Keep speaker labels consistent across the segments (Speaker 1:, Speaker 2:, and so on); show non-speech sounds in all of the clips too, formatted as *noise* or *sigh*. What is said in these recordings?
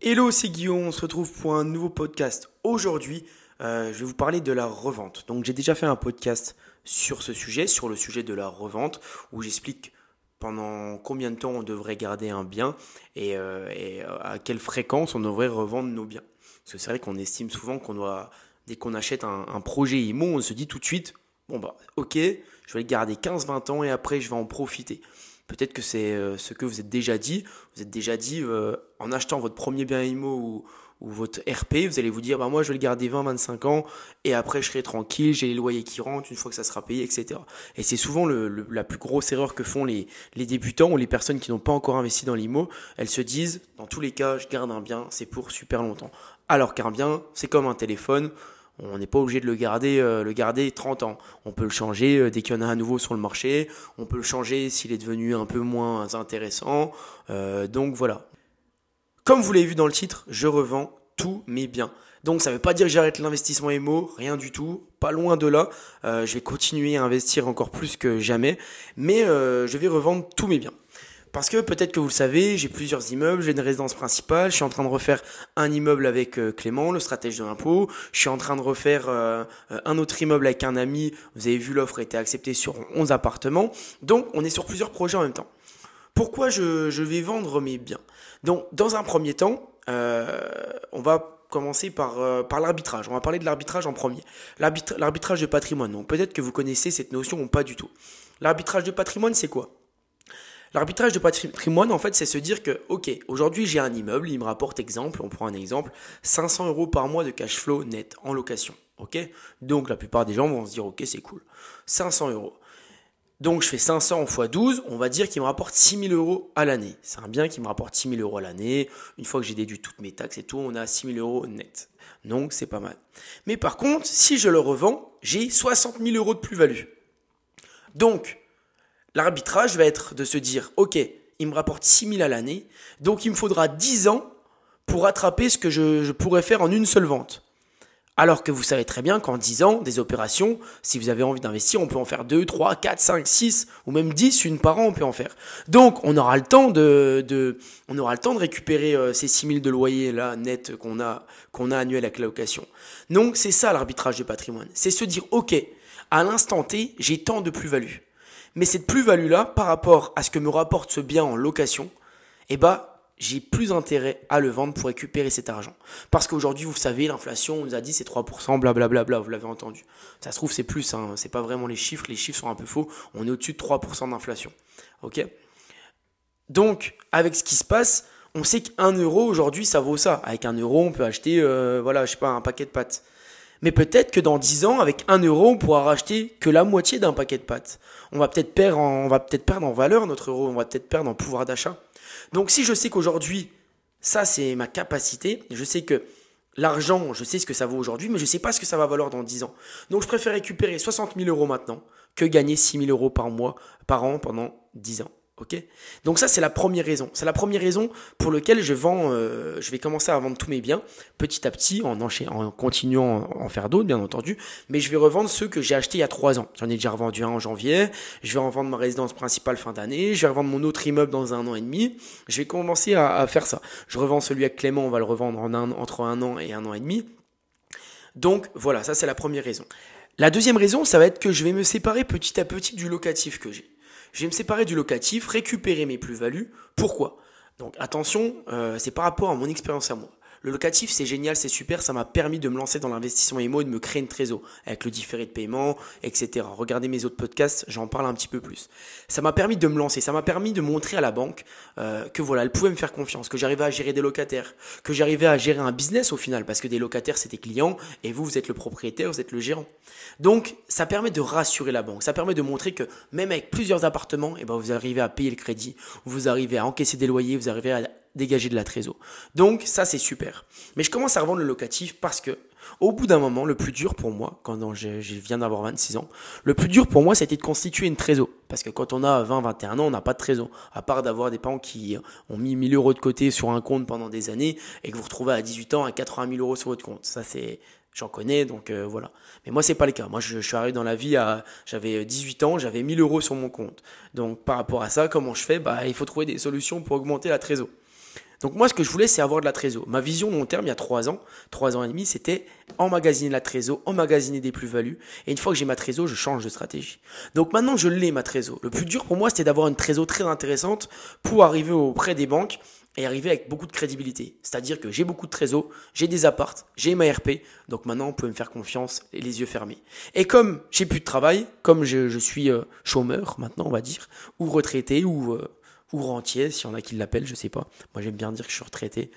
Speaker 1: Hello, c'est Guillaume, on se retrouve pour un nouveau podcast. Aujourd'hui, euh, je vais vous parler de la revente. Donc j'ai déjà fait un podcast sur ce sujet, sur le sujet de la revente, où j'explique pendant combien de temps on devrait garder un bien et, euh, euh, à quelle fréquence on devrait revendre nos biens. Parce que c'est vrai qu'on estime souvent qu'on doit, dès qu'on achète un, un, projet IMO, on se dit tout de suite, bon bah ok, je vais le garder 15-20 ans et après je vais en profiter. Peut-être que c'est euh, ce que vous êtes déjà dit. Vous êtes déjà dit, euh, en achetant votre premier bien IMO ou, votre RP, vous allez vous dire, bah moi je vais le garder 20-25 ans et après je serai tranquille, j'ai les loyers qui rentrent une fois que ça sera payé, etc. Et c'est souvent la plus grosse erreur que font les, les débutants ou les personnes qui n'ont pas encore investi dans l'IMO. Elles se disent, dans tous les cas, je garde un bien, c'est pour super longtemps. Alors qu'un bien, c'est comme un téléphone. On n'est pas obligé de le garder, euh, le garder 30 ans. On peut le changer euh, dès qu'il y en a un nouveau sur le marché. On peut le changer s'il est devenu un peu moins intéressant. Euh, donc voilà. Comme vous l'avez vu dans le titre, je revends tous mes biens. Donc ça ne veut pas dire que j'arrête l'investissement émo, rien du tout, pas loin de là. Euh, je vais continuer à investir encore plus que jamais, mais euh, je vais revendre tous mes biens. Parce que peut-être que vous le savez, j'ai plusieurs immeubles, j'ai une résidence principale, je suis en train de refaire un immeuble avec euh, Clément, le stratège de l'impôt, je suis en train de refaire euh, un autre immeuble avec un ami, vous avez vu l'offre a été acceptée sur 11 appartements, donc on est sur plusieurs projets en même temps. Pourquoi je, vais vendre mes biens? Donc dans un premier temps, euh, on va commencer par, euh, par l'arbitrage. On va parler de l'arbitrage en premier. L'arbitrage de patrimoine. Donc peut-être que vous connaissez cette notion ou pas du tout. L'arbitrage de patrimoine, c'est quoi? L'arbitrage de patrimoine, en fait, c'est se dire que, ok, aujourd'hui j'ai un immeuble, il me rapporte exemple, on prend un exemple, 500 euros par mois de cash flow net en location. Ok? Donc la plupart des gens vont se dire, ok, c'est cool. 500 euros. Donc je fais 500 x 12, on va dire qu'il me rapporte 6000 euros à l'année. C'est un bien qui me rapporte 6000 euros à l'année. Une fois que j'ai déduit toutes mes taxes et tout, on a 6000 euros net. Donc c'est pas mal. Mais par contre, si je le revends, j'ai 60 000 euros de plus-value. Donc l'arbitrage va être de se dire, ok, il me rapporte 6000 à l'année, donc il me faudra 10 ans pour rattraper ce que je, pourrais faire en une seule vente. Alors que vous savez très bien qu'en 10 ans, des opérations, si vous avez envie d'investir, on peut en faire 2, 3, 4, 5, 6 ou même 10, une par an, on peut en faire. Donc, on aura le temps de, de on aura le temps de récupérer euh, ces 6 000 de loyer là net qu'on a qu'on a annuel avec la location. Donc, c'est ça l'arbitrage de patrimoine. C'est se dire OK, à l'instant T, j'ai tant de plus-value. Mais cette plus-value là par rapport à ce que me rapporte ce bien en location, eh ben j'ai plus intérêt à le vendre pour récupérer cet argent. Parce qu'aujourd'hui, vous savez, l'inflation, on nous a dit c'est 3%, blablabla, bla, vous l'avez entendu. Ça se trouve, c'est plus, hein, c'est pas vraiment les chiffres, les chiffres sont un peu faux, on est au-dessus de 3% d'inflation. Ok? Donc, avec ce qui se passe, on sait qu'un euro aujourd'hui, ça vaut ça. Avec un euro, on peut acheter, euh, voilà, je sais pas, un paquet de pâtes. Mais peut-être que dans 10 ans, avec 1 euro, on pourra racheter que la moitié d'un paquet de pâtes. On va peut-être perdre en, valeur notre euro, on va peut-être perdre en pouvoir d'achat. Donc si je sais qu'aujourd'hui, ça c'est ma capacité, je sais que l'argent, je sais ce que ça vaut aujourd'hui, mais je ne sais pas ce que ça va valoir dans 10 ans. Donc je préfère récupérer 60 000 euros maintenant que gagner 6 000 euros par mois, par an pendant 10 ans. Ok Donc ça c'est la première raison. C'est la première raison pour laquelle je vends, euh, je vais commencer à vendre tous mes biens petit à petit en, en continuant à en faire d'autres bien entendu, mais je vais revendre ceux que j'ai achetés il y a trois ans. J'en ai déjà revendu un en janvier, je vais revendre ma résidence principale fin d'année, je vais revendre mon autre immeuble dans un an et demi. Je vais commencer à, à faire ça. Je revends celui avec Clément, on va le revendre en un, entre un an et un an et demi. Donc voilà, ça c'est la première raison. La deuxième raison, ça va être que je vais me séparer petit à petit du locatif que j'ai je vais me séparer du locatif, récupérer mes plus-values. Pourquoi? Donc attention, euh, c'est par rapport à mon expérience à moi. Le locatif, c'est génial, c'est super, ça m'a permis de me lancer dans l'investissement IMO et de me créer une trésor avec le différé de paiement, etc. Regardez mes autres podcasts, j'en parle un petit peu plus. Ça m'a permis de me lancer, ça m'a permis de montrer à la banque euh, que voilà, elle pouvait me faire confiance, que j'arrivais à gérer des locataires, que j'arrivais à gérer un business au final, parce que des locataires, c'est des clients et vous, vous êtes le propriétaire, vous êtes le gérant. Donc, ça permet de rassurer la banque, ça permet de montrer que même avec plusieurs appartements, eh ben, vous arrivez à payer le crédit, vous arrivez à encaisser des loyers, vous arrivez à dégager de la trésor. Donc ça c'est super. Mais je commence à revendre le locatif parce que au bout d'un moment, le plus dur pour moi, quand je, viens d'avoir 26 ans, le plus dur pour moi, c'était de constituer une trésor. Parce que quand on a 20, 21 ans, on n'a pas de trésor. À part d'avoir des parents qui ont mis 1000 euros de côté sur un compte pendant des années et que vous retrouvez à 18 ans à 80 000 euros sur votre compte. Ça, c'est, j'en connais, donc euh, voilà. Mais moi, c'est pas le cas. Moi, je, suis arrivé dans la vie à, j'avais 18 ans, j'avais 1000 euros sur mon compte. Donc, par rapport à ça, comment je fais? Bah, il faut trouver des solutions pour augmenter la trésor. Donc moi, ce que je voulais, c'est avoir de la trésor. Ma vision long terme, il y a trois ans, trois ans et demi, c'était emmagasiner la trésor, emmagasiner des plus-values. Et une fois que j'ai ma trésor, je change de stratégie. Donc maintenant, je l'ai, ma trésor. Le plus dur pour moi, c'était d'avoir une trésor très intéressante pour arriver auprès des banques et arriver avec beaucoup de crédibilité. C'est-à-dire que j'ai beaucoup de trésor, j'ai des appartes, j'ai ma RP, donc maintenant on peut me faire confiance et les yeux fermés. Et comme j'ai plus de travail, comme je, suis euh, chômeur maintenant on va dire, ou retraité, ou euh, ou rentier, s'il y en a qui l'appellent, je sais pas. Moi, j'aime bien dire que je suis retraité.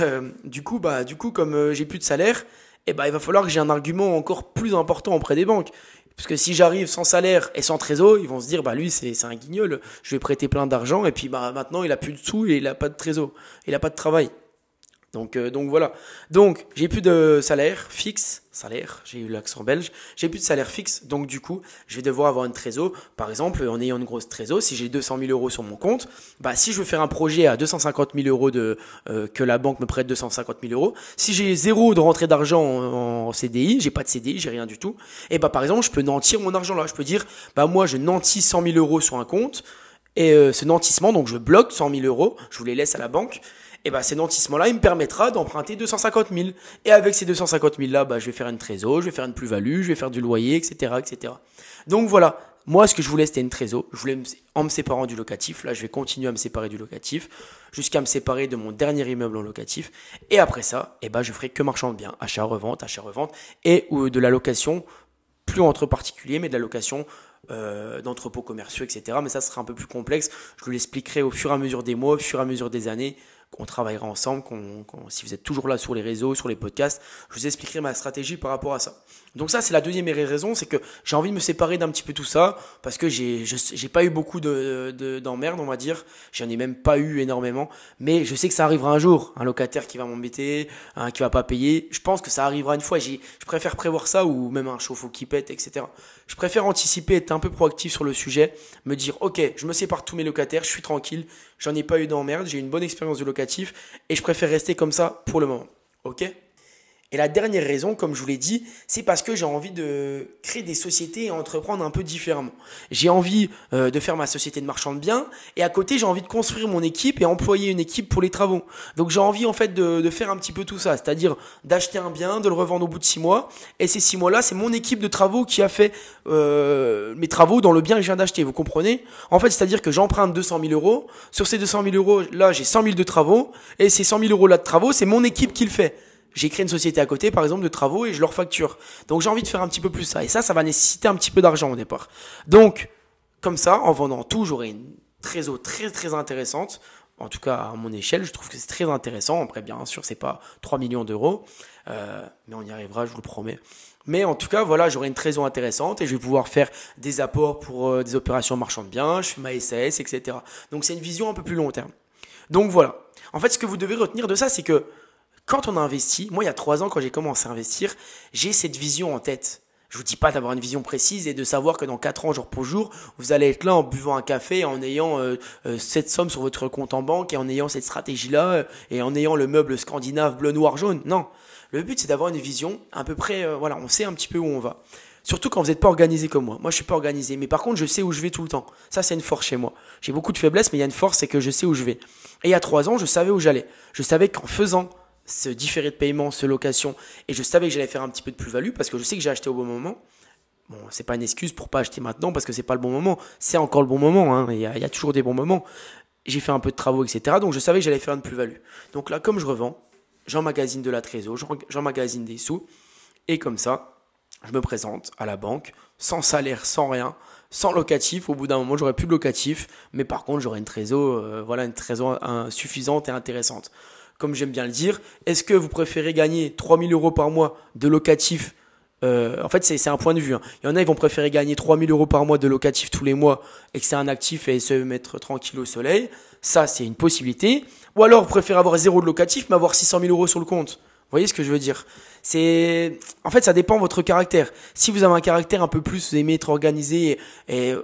Speaker 1: Euh, du coup, bah, du coup, comme euh, j'ai plus de salaire, eh ben, il va falloir que j'ai un argument encore plus important auprès des banques. Parce que si j'arrive sans salaire et sans trésor, ils vont se dire, bah lui, c'est un guignol, je vais prêter plein d'argent, et puis bah maintenant, il a plus de sous et il a pas de trésor, il a pas de travail. Donc, euh, donc voilà. Donc, j'ai plus de salaire fixe, salaire, j'ai eu l'accent belge, j'ai plus de salaire fixe, donc du coup, je vais devoir avoir une trésor. Par exemple, en ayant une grosse trésor, si j'ai 200 000 euros sur mon compte, bah si je veux faire un projet à 250 000 euros de euh, que la banque me prête 250 000 euros, si j'ai zéro de rentrée d'argent en, CDI, j'ai pas de CDI, j'ai rien du tout, et bah par exemple, je peux nantir mon argent là. Je peux dire, bah moi, je nantis 100 000 euros sur un compte. Et euh, ce nantissement, donc je bloque 100 000 euros, je vous les laisse à la banque, et ben ces nantissements-là, il me permettra d'emprunter 250 000. Et avec ces 250 000 là, je vais faire une trésor, je vais faire une plus-value, je vais faire du loyer, etc., etc. Donc voilà. Moi, ce que je voulais, c'était une trésor. Je voulais, en me séparant du locatif, là, je vais continuer à me séparer du locatif, jusqu'à me séparer de mon dernier immeuble en locatif. Et après ça, eh ben, je ferai que marchand de biens, achat, revente, achat, revente, et ou de la location, plus entre particuliers, mais de la location euh, d'entrepôts commerciaux, etc. Mais ça sera un peu plus complexe. Je vous l'expliquerai au fur et à mesure des mois, au fur et à mesure des années qu'on travaillera ensemble, si vous êtes toujours là sur les réseaux, sur les podcasts, je vous expliquerai ma stratégie par rapport à ça. Donc ça, c'est la deuxième raison, c'est que j'ai envie de me séparer d'un petit peu tout ça, parce que j'ai, pas eu beaucoup de, de, d'emmerdes, on va dire. J'en ai même pas eu énormément, mais je sais que ça arrivera un jour. Un locataire qui va m'embêter, un qui va pas payer. Je pense que ça arrivera une fois. Je préfère prévoir ça, ou même un chauffe-eau qui pète, etc. Je préfère anticiper, être un peu proactif sur le sujet, me dire, ok, je me sépare tous mes locataires, je suis tranquille, j'en ai pas eu d'emmerde, j'ai une bonne expérience de et je préfère rester comme ça pour le moment. Ok? Et la dernière raison, comme je vous l'ai dit, c'est parce que j'ai envie de créer des sociétés et entreprendre un peu différemment. J'ai envie euh, de faire ma société de marchand de biens et à côté j'ai envie de construire mon équipe et employer une équipe pour les travaux. Donc j'ai envie en fait de, de, faire un petit peu tout ça, c'est-à-dire d'acheter un bien, de le revendre au bout de six mois et ces six mois-là c'est mon équipe de travaux qui a fait euh, mes travaux dans le bien que je viens d'acheter. Vous comprenez? En fait c'est-à-dire que j'emprunte 200 000 euros. Sur ces 200 000 euros là j'ai 100 000 de travaux et ces 100 000 euros là de travaux c'est mon équipe qui le fait j'ai créé une société à côté, par exemple, de travaux et je leur facture. Donc j'ai envie de faire un petit peu plus ça. Et ça, ça va nécessiter un petit peu d'argent au départ. Donc, comme ça, en vendant tout, j'aurai une trésor très très intéressante. En tout cas, à mon échelle, je trouve que c'est très intéressant. Après, bien sûr, c'est pas 3 millions d'euros. Euh, mais on y arrivera, je vous le promets. Mais en tout cas, voilà, j'aurai une trésor intéressante et je vais pouvoir faire des apports pour euh, des opérations marchandes de biens, je fais ma SAS, etc. Donc c'est une vision un peu plus long terme. Donc voilà. En fait, ce que vous devez retenir de ça, c'est que quand on a investi, moi il y a trois ans quand j'ai commencé à investir, j'ai cette vision en tête. Je vous dis pas d'avoir une vision précise et de savoir que dans quatre ans, jour pour jour, vous allez être là en buvant un café, en ayant euh, euh, cette somme sur votre compte en banque et en ayant cette stratégie-là euh, et en ayant le meuble scandinave bleu, noir, jaune. Non. Le but, c'est d'avoir une vision à peu près, voilà, on sait un petit peu où on va. Surtout quand vous n'êtes pas organisé comme moi. Moi, je suis pas organisé. Mais par contre, je sais où je vais tout le temps. Ça, c'est une force chez moi. J'ai beaucoup de faiblesses, mais il y a une force, c'est que je sais où je vais. Et il y a trois ans, je savais où j'allais. Je savais qu'en faisant ce différé de paiement, ce location, et je savais que j'allais faire un petit peu de plus-value parce que je sais que j'ai acheté au bon moment. Bon, c'est pas une excuse pour pas acheter maintenant parce que c'est pas le bon moment. C'est encore le bon moment, hein. il, y a, toujours des bons moments. J'ai fait un peu de travaux, etc. Donc je savais que j'allais faire une plus-value. Donc là, comme je revends, j'emmagasine de la trésor, j'emmagasine des sous, et comme ça, je me présente à la banque, sans salaire, sans rien, sans locatif. Au bout d'un moment, j'aurai plus de locatif, mais par contre, j'aurai une trésor, euh, voilà, une trésor suffisante et intéressante comme j'aime bien le dire. Est-ce que vous préférez gagner 3000 euros par mois de locatif euh, en fait, c'est un point de vue. Hein. Il y en a, ils vont préférer gagner 3000 euros par mois de locatif tous les mois et que c'est un actif et se mettre tranquille au soleil. Ça, c'est une possibilité. Ou alors, vous préférez avoir zéro de locatif mais avoir 600 000 euros sur le compte. Vous voyez ce que je veux dire? C'est, en fait, ça dépend de votre caractère. Si vous avez un caractère un peu plus, vous aimez être organisé et, et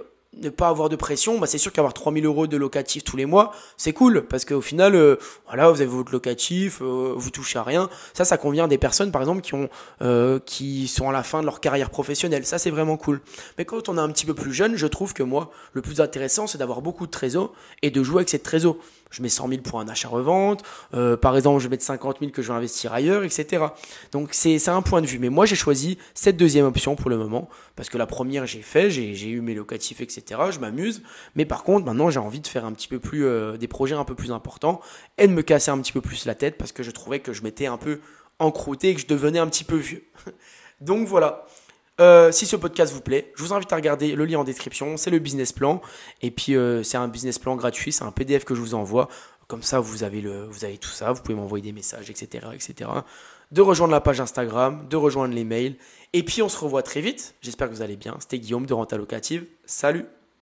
Speaker 1: ne pas avoir de pression, bah c'est sûr qu'avoir 3000 euros de locatif tous les mois, c'est cool parce qu'au final, euh, voilà, vous avez votre locatif, euh, vous touchez à rien. Ça, ça convient à des personnes, par exemple, qui ont, euh, qui sont à la fin de leur carrière professionnelle. Ça, c'est vraiment cool. Mais quand on est un petit peu plus jeune, je trouve que moi, le plus intéressant, c'est d'avoir beaucoup de trésors et de jouer avec cette trésor. Je mets 100 000 pour un achat-revente. Euh, par exemple, je vais mettre 50 000 que je vais investir ailleurs, etc. Donc c'est un point de vue. Mais moi, j'ai choisi cette deuxième option pour le moment. Parce que la première, j'ai fait, j'ai eu mes locatifs, etc. Je m'amuse. Mais par contre, maintenant, j'ai envie de faire un petit peu plus euh, des projets un peu plus importants et de me casser un petit peu plus la tête parce que je trouvais que je m'étais un peu encrouté et que je devenais un petit peu vieux. *laughs* Donc voilà. Euh, si ce podcast vous plaît, je vous invite à regarder le lien en description. C'est le business plan. Et puis, euh, c'est un business plan gratuit. C'est un PDF que je vous envoie. Comme ça, vous avez, le, vous avez tout ça. Vous pouvez m'envoyer des messages, etc., etc. De rejoindre la page Instagram, de rejoindre les mails. Et puis, on se revoit très vite. J'espère que vous allez bien. C'était Guillaume de Renta Locative. Salut